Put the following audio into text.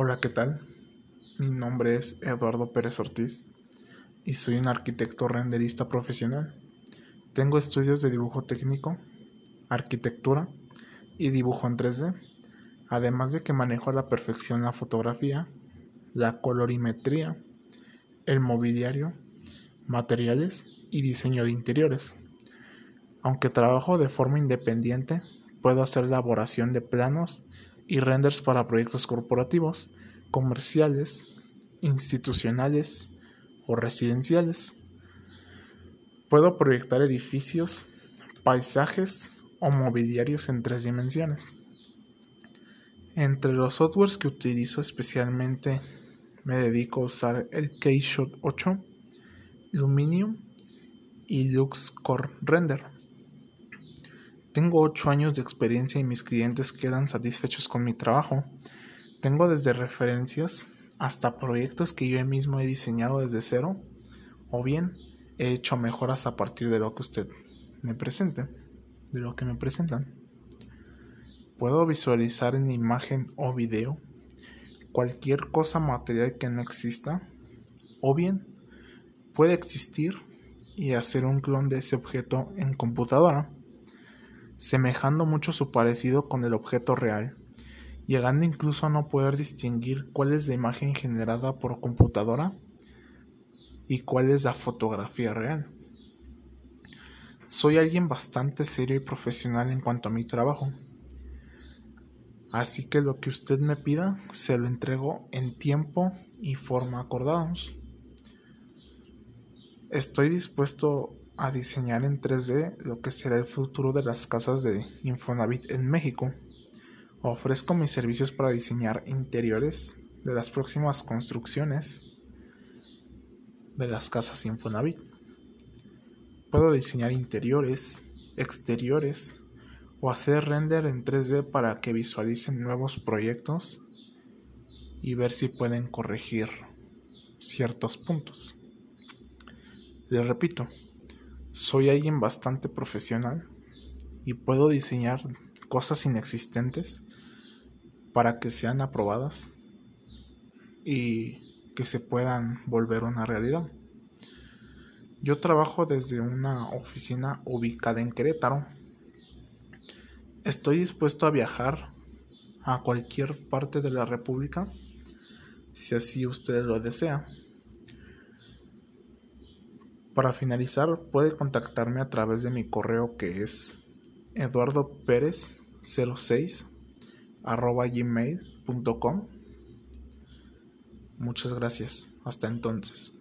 Hola, ¿qué tal? Mi nombre es Eduardo Pérez Ortiz y soy un arquitecto renderista profesional. Tengo estudios de dibujo técnico, arquitectura y dibujo en 3D, además de que manejo a la perfección la fotografía, la colorimetría, el mobiliario, materiales y diseño de interiores. Aunque trabajo de forma independiente, puedo hacer elaboración de planos y renders para proyectos corporativos, comerciales, institucionales o residenciales. Puedo proyectar edificios, paisajes o mobiliarios en tres dimensiones. Entre los softwares que utilizo especialmente me dedico a usar el Keyshot 8, Luminium y LuxCore Render. Tengo 8 años de experiencia y mis clientes quedan satisfechos con mi trabajo. Tengo desde referencias hasta proyectos que yo mismo he diseñado desde cero o bien he hecho mejoras a partir de lo que usted me presente, de lo que me presentan. Puedo visualizar en imagen o video cualquier cosa material que no exista o bien puede existir y hacer un clon de ese objeto en computadora semejando mucho su parecido con el objeto real, llegando incluso a no poder distinguir cuál es la imagen generada por computadora y cuál es la fotografía real. Soy alguien bastante serio y profesional en cuanto a mi trabajo, así que lo que usted me pida se lo entrego en tiempo y forma acordados. Estoy dispuesto a diseñar en 3D lo que será el futuro de las casas de Infonavit en México. Ofrezco mis servicios para diseñar interiores de las próximas construcciones de las casas Infonavit. Puedo diseñar interiores, exteriores o hacer render en 3D para que visualicen nuevos proyectos y ver si pueden corregir ciertos puntos. Les repito, soy alguien bastante profesional y puedo diseñar cosas inexistentes para que sean aprobadas y que se puedan volver una realidad. Yo trabajo desde una oficina ubicada en Querétaro. Estoy dispuesto a viajar a cualquier parte de la República si así usted lo desea. Para finalizar, puede contactarme a través de mi correo que es eduardopérez06 gmail.com. Muchas gracias. Hasta entonces.